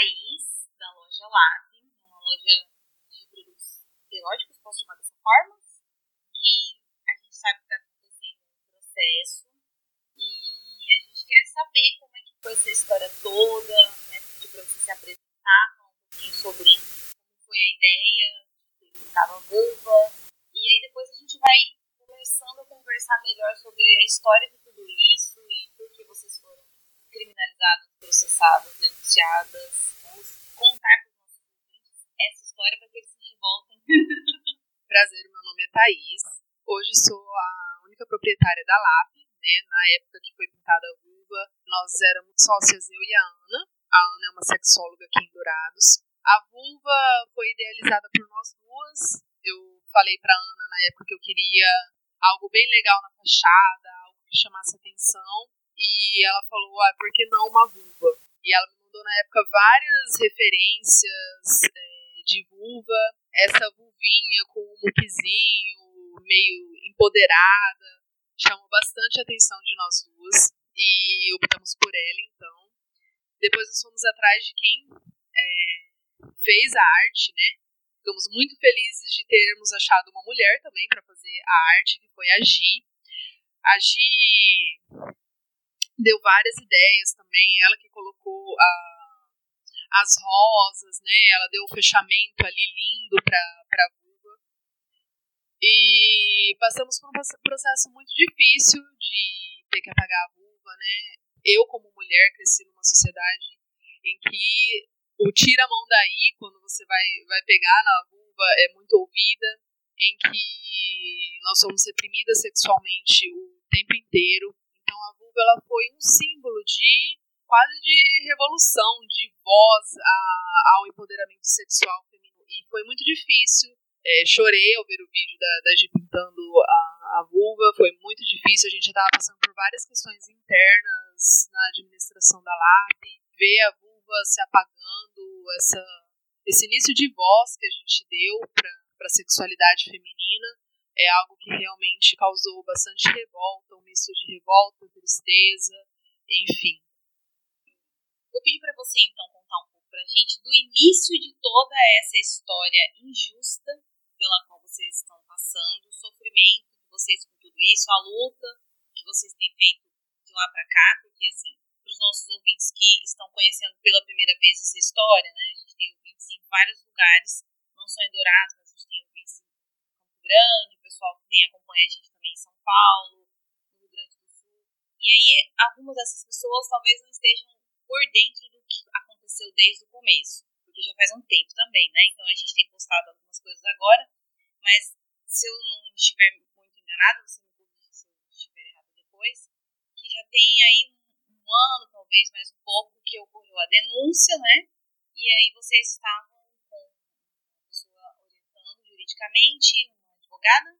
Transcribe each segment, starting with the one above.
Thaís, da loja LAP, uma loja de produtos eróticos, posso chamar dessa forma, que a gente sabe que está acontecendo um processo e a gente quer saber como é que foi essa história toda, né, pedir para você se apresentar, falar um pouquinho sobre como foi a ideia de ter pintado a vulva, e aí depois a gente vai começando a conversar melhor sobre a história de tudo isso e por que vocês foram criminalizadas, processadas, Vamos contar para os nossos ouvintes essa história para que eles se revoltem. Prazer, meu nome é Thaís. Hoje sou a única proprietária da LAP, né? Na época que foi pintada a vulva, nós éramos sócias, eu e a Ana. A Ana é uma sexóloga aqui em Dourados. A vulva foi idealizada por nós duas. Eu falei pra Ana na época que eu queria algo bem legal na fachada, algo que chamasse atenção. E ela falou, ah, por que não uma vulva? E ela me mandou na época várias referências é, de vulva. Essa vulvinha com um muquezinho, meio empoderada, chamou bastante a atenção de nós duas. E optamos por ela, então. Depois nós fomos atrás de quem é, fez a arte, né? Ficamos muito felizes de termos achado uma mulher também para fazer a arte, que foi a Gi. A Gi deu várias ideias também, ela que colocou a, as rosas, né? Ela deu o fechamento ali lindo para a vulva. E passamos por um processo muito difícil de ter que apagar a vulva, né? Eu, como mulher, cresci numa sociedade em que o tira a mão daí quando você vai, vai pegar na vulva é muito ouvida, em que nós somos reprimidas sexualmente o tempo inteiro. A vulva ela foi um símbolo de quase de revolução, de voz a, ao empoderamento sexual feminino. E foi muito difícil. É, chorei ao ver o vídeo da, da Gi pintando a, a vulva, foi muito difícil. A gente já estava passando por várias questões internas na administração da LAP. Ver a vulva se apagando, essa, esse início de voz que a gente deu para a sexualidade feminina é algo que realmente causou bastante revolta, um misto de revolta, tristeza, enfim. Vou pedir para você então contar um pouco para a gente do início de toda essa história injusta pela qual vocês estão passando, o sofrimento de vocês com tudo isso, a luta que vocês têm feito de lá para cá, porque assim, para os nossos ouvintes que estão conhecendo pela primeira vez essa história, né? A gente tem ouvintes em vários lugares, não só em Dourados, mas a gente tem ouvintes em Campo Grande, pessoal que tem acompanha a gente também em São Paulo, no Rio Grande do Sul. E aí, algumas dessas pessoas talvez não estejam por dentro do que aconteceu desde o começo, porque já faz um tempo também, né? Então a gente tem postado algumas coisas agora, mas se eu não estiver muito enganada, você me corrige se eu estiver errado depois, que já tem aí ano, talvez mais um pouco, que ocorreu a denúncia, né? E aí vocês estavam com pessoa orientando juridicamente, uma advogada,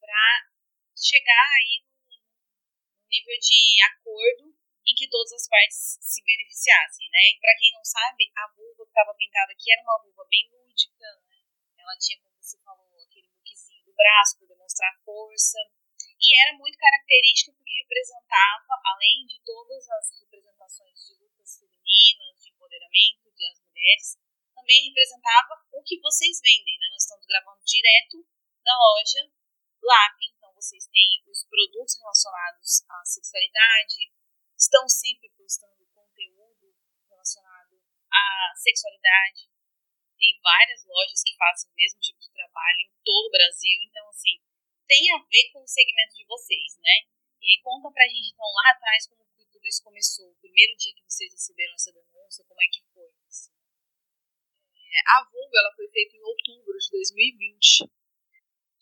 para chegar aí no nível de acordo em que todas as partes se beneficiassem, né? E para quem não sabe, a vulva que estava pintada aqui era uma vulva bem lúdica, né? Ela tinha, como você falou, aquele muquezinho do braço para demonstrar força, e era muito característica porque representava, além de todas as representações de lutas femininas, de empoderamento das mulheres, também representava o que vocês vendem, né? Nós estamos gravando direto da loja LAP, então vocês têm os produtos relacionados à sexualidade, estão sempre postando conteúdo relacionado à sexualidade. Tem várias lojas que fazem o mesmo tipo de trabalho em todo o Brasil, então assim, tem a ver com o segmento de vocês, né? E aí conta pra gente, então, lá atrás, como tudo isso começou. O primeiro dia que vocês receberam essa denúncia, como é que foi? Assim? É, a vulva, ela foi feita em outubro de 2020.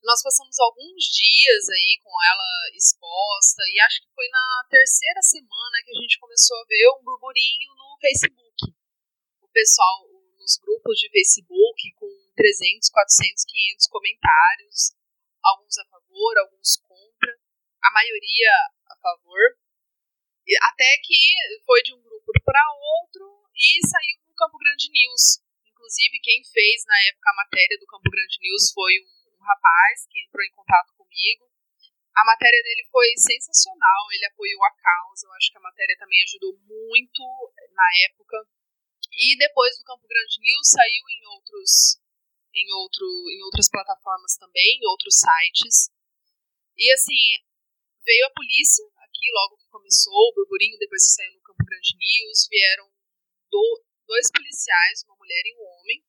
Nós passamos alguns dias aí com ela exposta e acho que foi na terceira semana que a gente começou a ver um burburinho no Facebook. O pessoal nos grupos de Facebook com 300, 400, 500 comentários alguns a favor, alguns contra, a maioria a favor, até que foi de um grupo para outro e saiu no Campo Grande News. Inclusive, quem fez na época a matéria do Campo Grande News foi um, rapaz que entrou em contato comigo. A matéria dele foi sensacional, ele apoiou a causa. Eu acho que a matéria também ajudou muito na época. E depois do Campo Grande News saiu em outros em outro em outras plataformas também, em outros sites. E assim, veio a polícia aqui logo que começou o burburinho, depois que saiu no Campo Grande News, vieram do, dois policiais, uma mulher e um homem,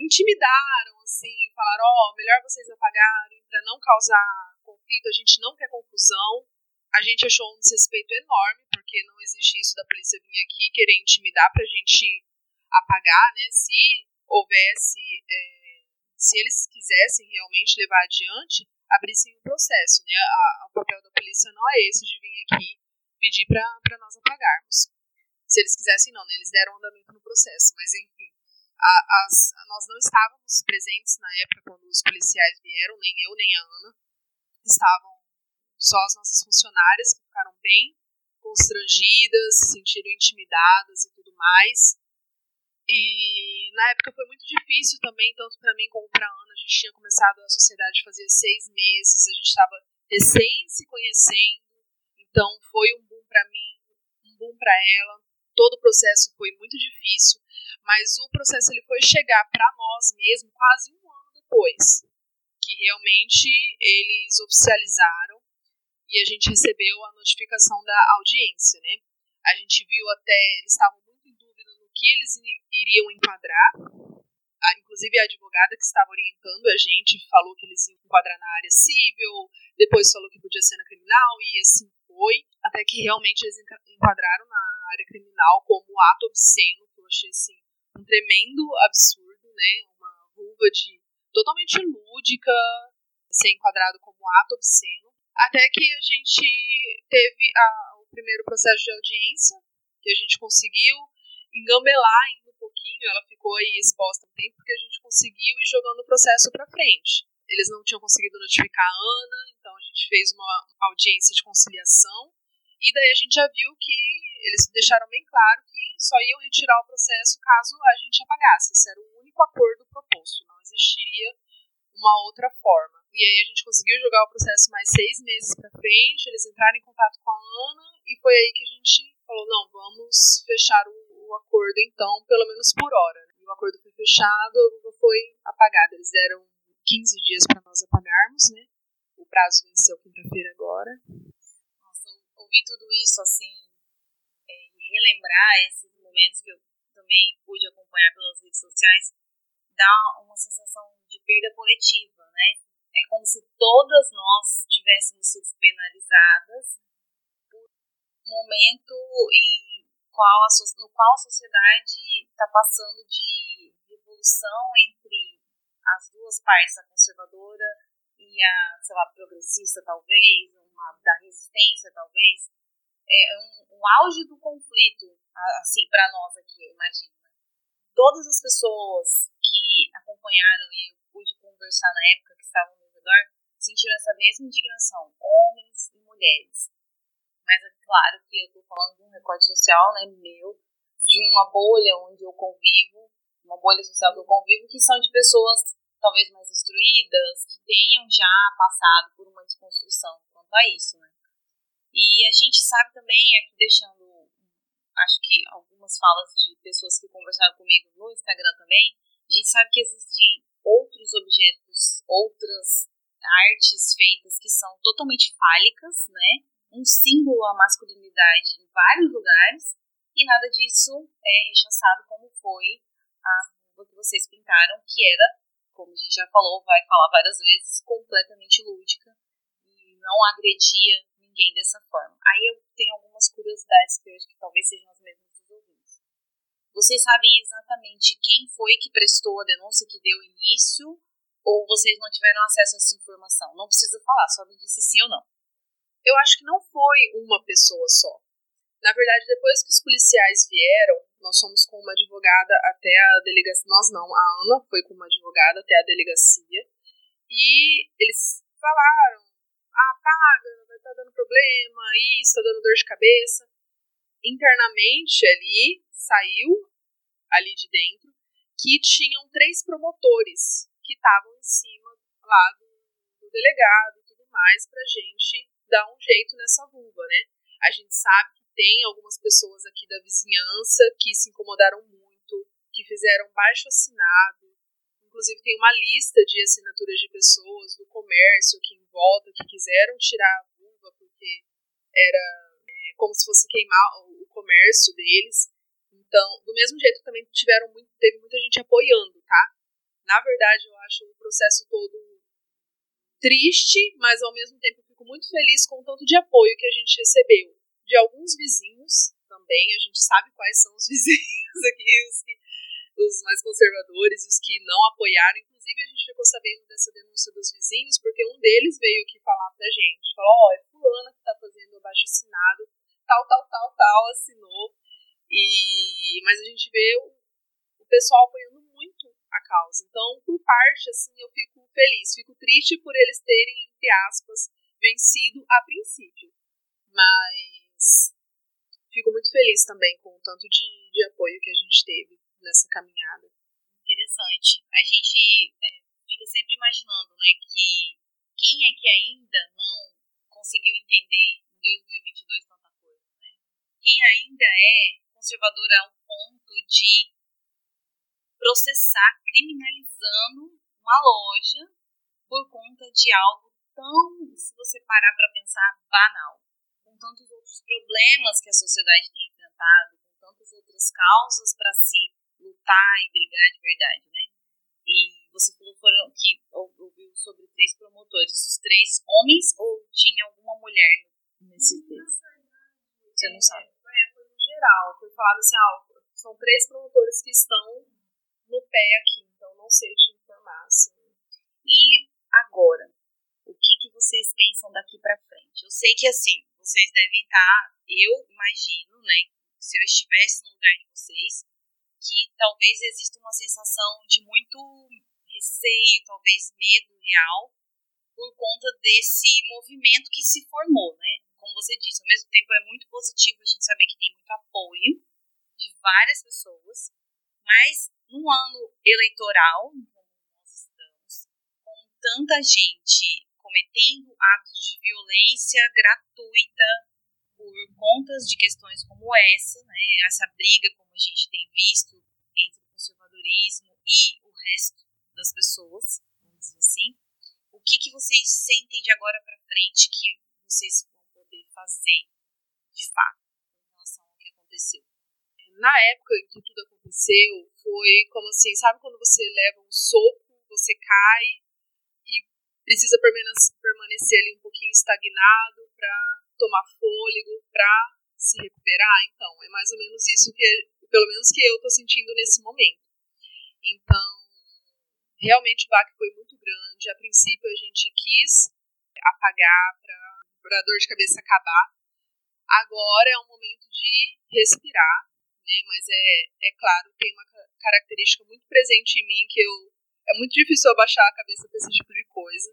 intimidaram, assim, falaram, ó, oh, melhor vocês apagarem para não causar conflito, a gente não quer confusão. A gente achou um desrespeito enorme, porque não existe isso da polícia vir aqui querer intimidar pra gente apagar, né? Se houvesse, é, se eles quisessem realmente levar adiante, abrissem um processo, né? A, o papel da polícia não é esse de vir aqui pedir para nós apagarmos. Se eles quisessem, não, né? Eles deram andamento no processo, mas enfim. As, nós não estávamos presentes na época quando os policiais vieram, nem eu, nem a Ana. Estavam só as nossas funcionárias que ficaram bem constrangidas, se sentiram intimidadas e tudo mais. E na época foi muito difícil também, tanto para mim como para Ana. A gente tinha começado a sociedade fazia seis meses, a gente estava recém se conhecendo, então foi um boom para mim, um boom para ela. Todo o processo foi muito difícil, mas o processo ele foi chegar para nós mesmo quase um ano depois, que realmente eles oficializaram e a gente recebeu a notificação da audiência, né? A gente viu até, eles estavam que eles iriam enquadrar. Inclusive a advogada que estava orientando a gente falou que eles iam enquadrar na área civil, depois falou que podia ser na criminal e assim foi, até que realmente eles enquadraram na área criminal como ato obsceno, que eu achei assim um tremendo absurdo, né? Uma vulva de totalmente lúdica ser enquadrado como ato obsceno. Até que a gente teve a, o primeiro processo de audiência, que a gente conseguiu engambelar ainda um pouquinho, ela ficou aí exposta um tempo, porque a gente conseguiu ir jogando o processo para frente. Eles não tinham conseguido notificar a Ana, então a gente fez uma audiência de conciliação, e daí a gente já viu que eles deixaram bem claro que só iam retirar o processo caso a gente apagasse. Esse era o único acordo proposto, não existiria uma outra forma. E aí a gente conseguiu jogar o processo mais seis meses para frente, eles entraram em contato com a Ana, e foi aí que a gente falou, não, vamos fechar o o acordo, então, pelo menos por hora. Né? O acordo foi fechado, a luva foi apagada. Eles deram 15 dias para nós apagarmos, né? O prazo venceu quinta-feira agora. Ouvir tudo isso, assim, é, relembrar esses momentos que eu também pude acompanhar pelas redes sociais, dá uma sensação de perda coletiva, né? É como se todas nós tivéssemos sido penalizadas por um momento e qual a, no qual a sociedade está passando de revolução entre as duas partes, a conservadora e a, sei lá, progressista, talvez, uma da resistência, talvez. É um, um auge do conflito, assim, para nós aqui, eu imagino. Né? Todas as pessoas que acompanharam e eu pude conversar na época que estavam no redor sentiram essa mesma indignação, homens e mulheres mas é claro que eu estou falando de um recorte social, né, meu, de uma bolha onde eu convivo, uma bolha social que eu convivo, que são de pessoas talvez mais instruídas, que tenham já passado por uma desconstrução quanto a isso, né. E a gente sabe também, aqui deixando, acho que algumas falas de pessoas que conversaram comigo no Instagram também, a gente sabe que existem outros objetos, outras artes feitas que são totalmente fálicas, né? um símbolo à masculinidade em vários lugares e nada disso é rechaçado como foi a que vocês pintaram, que era, como a gente já falou, vai falar várias vezes, completamente lúdica e não agredia ninguém dessa forma. Aí eu tenho algumas curiosidades que eu acho que talvez sejam as mesmas dos ouvintes. Vocês sabem exatamente quem foi que prestou a denúncia que deu início ou vocês não tiveram acesso a essa informação? Não precisa falar, só me disse sim ou não. Eu acho que não foi uma pessoa só. Na verdade, depois que os policiais vieram, nós fomos com uma advogada até a delegacia. Nós não, a Ana foi com uma advogada até a delegacia. E eles falaram: ah, paga, vai tá dando problema, isso, tá dando dor de cabeça. Internamente ali, saiu ali de dentro, que tinham três promotores que estavam em cima lá do, do delegado e tudo mais pra gente dar um jeito nessa vulva, né? A gente sabe tem algumas pessoas aqui da vizinhança que se incomodaram muito, fizeram baixo assinado, inclusive tem uma lista de assinaturas de pessoas do comércio aqui em volta que quiseram tirar a vulva porque era é, como se fosse queimar o comércio deles. Então, do mesmo jeito também tiveram muito, teve muita gente apoiando, tá? Na verdade, eu acho o processo todo triste, mas ao mesmo tempo fico muito feliz com o tanto de apoio que a gente recebeu de alguns vizinhos também. A gente sabe quais são os vizinhos aqui, os, que, os mais conservadores e os que não apoiaram. Inclusive, a gente ficou sabendo dessa denúncia dos vizinhos porque um deles veio aqui falar pra gente: falou, ó, oh, é Fulana que tá fazendo abaixo assinado, tal, tal, tal, tal, assinou. E, mas a gente vê o, o pessoal apoiando muito a causa. Então, por parte, assim, eu fico feliz. Fico triste por eles terem, entre aspas, vencido a princípio. Mas fico muito feliz também com o tanto de, de apoio que a gente teve nessa caminhada. Interessante. A gente é, fica sempre imaginando, né, que quem é que ainda não conseguiu entender em 2022 tanta coisa, né? Quem ainda é conservador ao ponto de processar criminalizando uma loja por conta de algo tão, se você parar para pensar, banal. Tantos outros problemas que a sociedade tem enfrentado, com tantas outras causas para se lutar e brigar de verdade, né? E você falou foram, que ouviu sobre três promotores, os três homens ou tinha alguma mulher nesses três? Você não sabe? É, foi no geral, foi falado assim, ah, são três promotores que estão no pé aqui, então não sei te informar. Assim. E agora, o que, que vocês pensam daqui para frente? Eu sei que assim, vocês devem estar, tá, eu imagino, né, se eu estivesse no lugar de vocês, que talvez exista uma sensação de muito receio, talvez medo real, por conta desse movimento que se formou, né? Como você disse, ao mesmo tempo é muito positivo a gente saber que tem muito apoio de várias pessoas, mas num ano eleitoral, como nós estamos, com tanta gente cometendo atos de violência gratuita por contas de questões como essa, né, essa briga, como a gente tem visto, entre o conservadorismo e o resto das pessoas, vamos dizer assim, o que, que vocês sentem de agora para frente que vocês vão poder fazer de fato em relação ao que aconteceu? Na época em que tudo aconteceu, foi como assim, sabe quando você leva um soco, você cai precisa permanecer ali um pouquinho estagnado para tomar fôlego, para se recuperar? Então, é mais ou menos isso que, pelo menos que eu tô sentindo nesse momento. Então, realmente o baque foi muito grande. A princípio a gente quis apagar para a dor de cabeça acabar. Agora é um momento de respirar, né? Mas é, é claro, tem uma característica muito presente em mim que eu é muito difícil eu baixar a cabeça para esse tipo de coisa.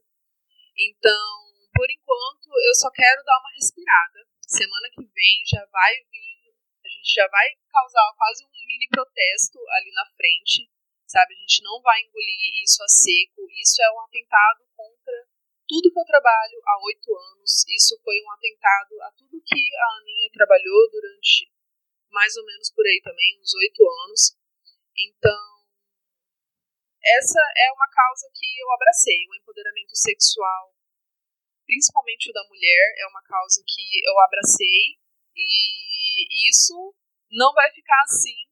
Então, por enquanto, eu só quero dar uma respirada. Semana que vem já vai vir, a gente já vai causar quase um mini protesto ali na frente, sabe? A gente não vai engolir isso a seco. Isso é um atentado contra tudo que eu trabalho há oito anos. Isso foi um atentado a tudo que a Aninha trabalhou durante mais ou menos por aí também, uns oito anos. Então, essa é uma causa que eu abracei, o empoderamento sexual, principalmente o da mulher, é uma causa que eu abracei e isso não vai ficar assim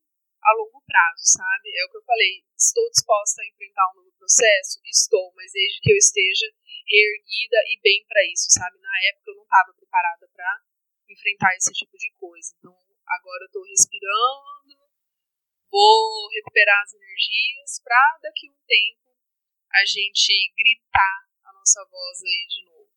a longo prazo, sabe? É o que eu falei, estou disposta a enfrentar um novo processo? Estou, mas desde que eu esteja reerguida e bem para isso, sabe? Na época eu não estava preparada para enfrentar esse tipo de coisa. Então, agora eu estou respirando, vou recuperar as energias para daqui a um tempo a gente gritar a nossa voz aí de novo.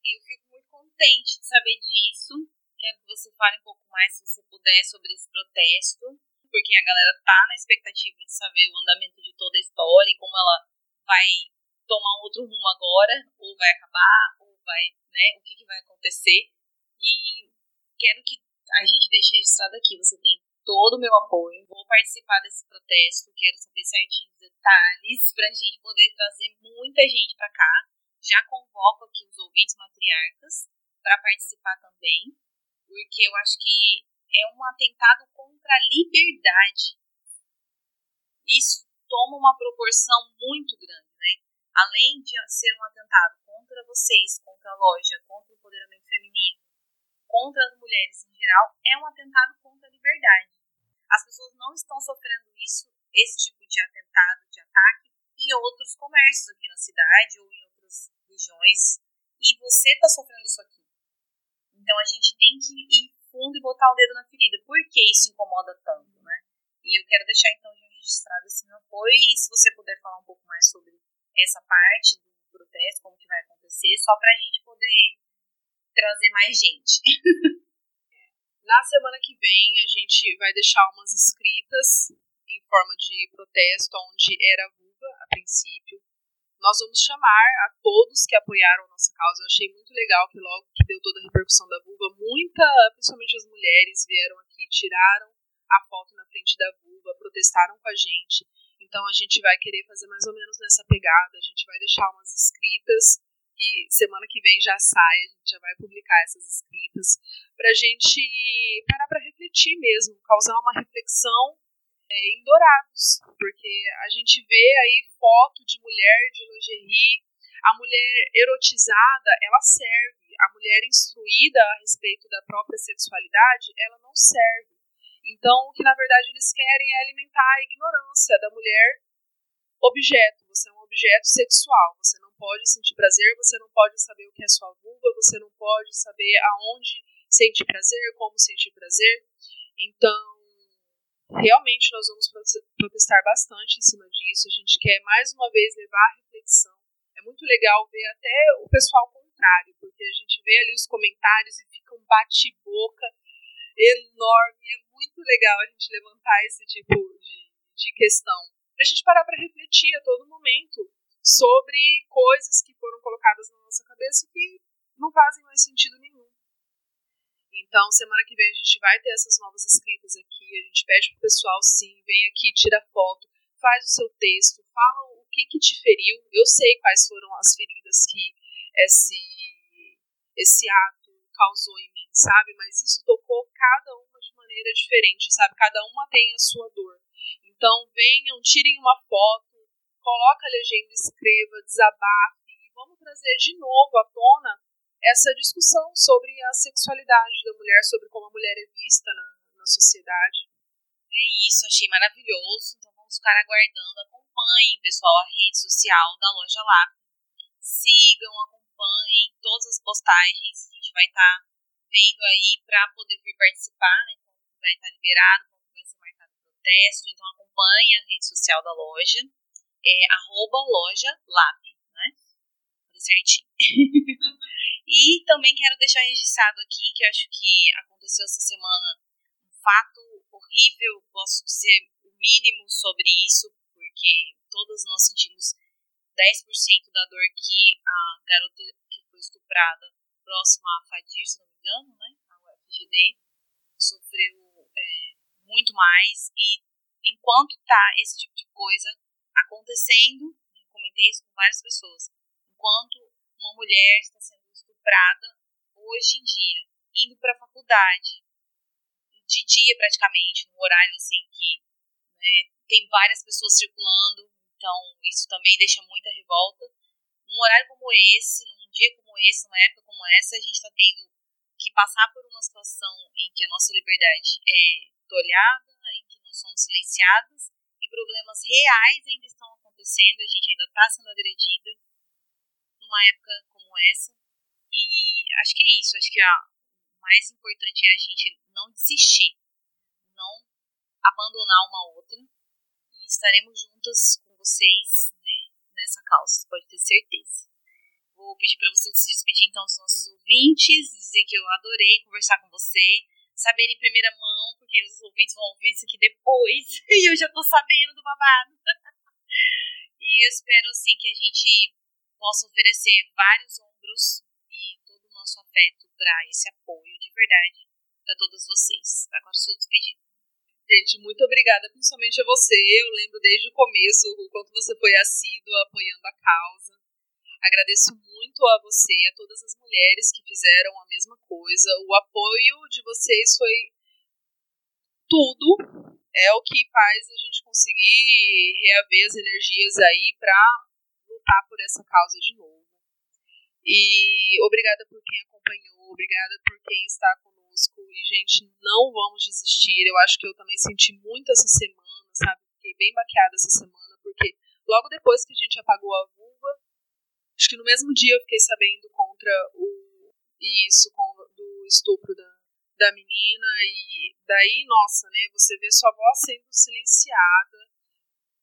Eu fico muito contente de saber disso. Quero que você fale um pouco mais, se você puder, sobre esse protesto, porque a galera tá na expectativa de saber o andamento de toda a história e como ela vai tomar outro rumo agora, ou vai acabar, ou vai, né, o que, que vai acontecer. E quero que a gente deixe registrado aqui. Você tem todo o meu apoio. Vou participar desse protesto. Quero saber certinho os detalhes para a gente poder trazer muita gente para cá. Já convoco aqui os ouvintes matriarcas para participar também, porque eu acho que é um atentado contra a liberdade. isso toma uma proporção muito grande, né? Além de ser um atentado contra vocês, contra a loja, contra o empoderamento feminino, contra as mulheres em geral, é um atentado contra a liberdade. As pessoas não estão sofrendo isso, esse tipo de atentado, de ataque, em outros comércios aqui na cidade ou em outras regiões. E você está sofrendo isso aqui. Então a gente tem que ir fundo e botar o dedo na ferida. Por que isso incomoda tanto, né? E eu quero deixar então registrado esse meu apoio e se você puder falar um pouco mais sobre essa parte do protesto, como que vai acontecer, só para a gente poder trazer mais gente. Na semana que vem a gente vai deixar umas escritas em forma de protesto onde era vulva a princípio. Nós vamos chamar a todos que apoiaram nossa causa. Eu achei muito legal que logo que deu toda a repercussão da vulva, muita, principalmente as mulheres, vieram aqui, tiraram a foto na frente da vulva, protestaram com a gente. Então a gente vai querer fazer mais ou menos nessa pegada. A gente vai deixar umas escritas semana que vem já sai, a gente já vai publicar essas escritas para a gente parar para refletir mesmo, causar uma reflexão é, em Dourados, porque a gente vê aí foto de mulher de lingerie, a mulher erotizada, ela serve, a mulher instruída a respeito da própria sexualidade, ela não serve. Então, o que na verdade eles querem é alimentar a ignorância da mulher objeto. Você é um objeto sexual. Você não pode sentir prazer, você não pode saber o que é sua vulva, você não pode saber aonde sentir prazer, como sentir prazer. Então, realmente nós vamos protestar bastante em cima disso. A gente quer mais uma vez levar a reflexão. É muito legal ver até o pessoal contrário, porque a gente vê ali os comentários e fica um bate-boca enorme. É muito legal a gente levantar esse tipo de, de questão. Pra gente parar para refletir a todo momento sobre coisas que foram colocadas na nossa cabeça que não fazem mais sentido nenhum. Então, semana que vem a gente vai ter essas novas escritas aqui. A gente pede pro pessoal, sim, vem aqui, tira foto, faz o seu texto, fala o que, que te feriu. Eu sei quais foram as feridas que esse, esse ato causou em mim, sabe? Mas isso tocou cada uma de maneira diferente, sabe? Cada uma tem a sua dor. Então venham, tirem uma foto, coloca a legenda, escreva, desabafe e vamos trazer de novo à tona essa discussão sobre a sexualidade da mulher, sobre como a mulher é vista na, na sociedade. É isso, achei maravilhoso. Então vamos ficar aguardando. Acompanhem, pessoal, a rede social da Loja Lápis. Sigam, acompanhem todas as postagens gente vai estar tá vendo aí para poder vir participar, né? Vai estar tá liberado, vai ser marcado o protesto. Então acompanhe a rede social da loja, é arroba loja LAP, né? Certinho. e também quero deixar registrado aqui que eu acho que aconteceu essa semana um fato horrível, posso dizer o mínimo sobre isso, porque todas nós sentimos 10% da dor que a garota que foi estuprada próxima à Fadir, se não me engano, né, a UFGD, sofreu é, muito mais e enquanto tá esse tipo de coisa acontecendo, comentei isso com várias pessoas, enquanto uma mulher está sendo estuprada hoje em dia, indo para a faculdade, de dia praticamente, num horário assim que né, tem várias pessoas circulando, então isso também deixa muita revolta. Num horário como esse, num dia como esse, numa época como essa, a gente está tendo que passar por uma situação em que a nossa liberdade é tolhada, em que nós somos silenciadas problemas reais ainda estão acontecendo, a gente ainda está sendo agredida numa época como essa. E acho que é isso, acho que o mais importante é a gente não desistir, não abandonar uma outra e estaremos juntas com vocês né, nessa causa, pode ter certeza. Vou pedir para você se despedir então dos nossos ouvintes, dizer que eu adorei conversar com você, saber em primeira mão, porque os ouvintes vão ouvir isso aqui depois e eu já tô sabendo do babado. e eu espero assim que a gente possa oferecer vários ombros e todo o nosso afeto para esse apoio de verdade para todos vocês. Agora sou despedida. Gente, muito obrigada, principalmente a você. Eu lembro desde o começo o quanto você foi assíduo apoiando a causa. Agradeço muito a você e a todas as mulheres que fizeram a mesma coisa. O apoio de vocês foi tudo. é o que faz a gente conseguir reaver as energias aí para lutar por essa causa de novo. E obrigada por quem acompanhou, obrigada por quem está conosco. E, gente, não vamos desistir. Eu acho que eu também senti muito essa semana, sabe? Fiquei bem baqueada essa semana, porque logo depois que a gente apagou a vulva, acho que no mesmo dia eu fiquei sabendo contra o isso, do estupro da, da menina. E daí, nossa, né? Você vê sua voz sendo silenciada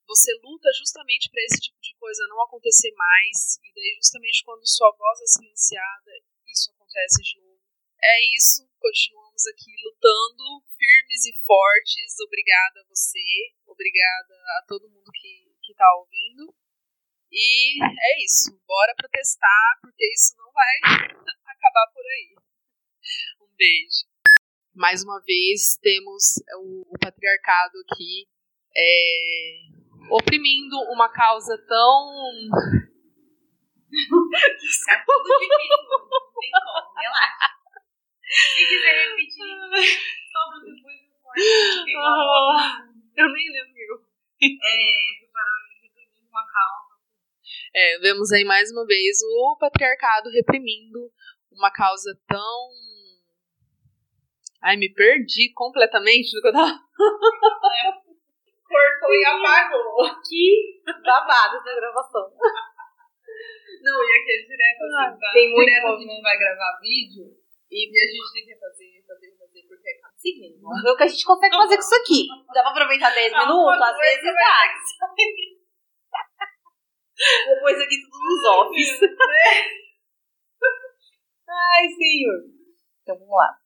você luta justamente para esse tipo de coisa não acontecer mais, e daí justamente quando sua voz é silenciada, isso acontece de novo. É isso, continuamos aqui lutando, firmes e fortes. Obrigada a você, obrigada a todo mundo que, que tá ouvindo. E é isso, bora protestar, porque isso não vai acabar por aí. Um beijo. Mais uma vez, temos o, patriarcado aqui é, oprimindo uma causa tão. Desculpa. tudo difícil. Não tem como, relaxa. Se quiser repetir sobre depois do corte, Eu nem lembro. É, reprimindo uma causa. É, vemos aí mais uma vez o patriarcado reprimindo uma causa tão. Ai, me perdi completamente do que eu tava. É cortou e apagou. Que babado essa gravação. Não, e aquele direto assim, Ah, tá? tem muito direto a movimento. gente vai gravar vídeo e a gente tem que fazer, fazer, fazer, porque é Seguindo, vamos ver o que a gente consegue fazer com isso aqui. Dá pra aproveitar 10 minutos? Às vezes dá. Depois aqui tudo nos offs. Ai, senhor. Então vamos lá.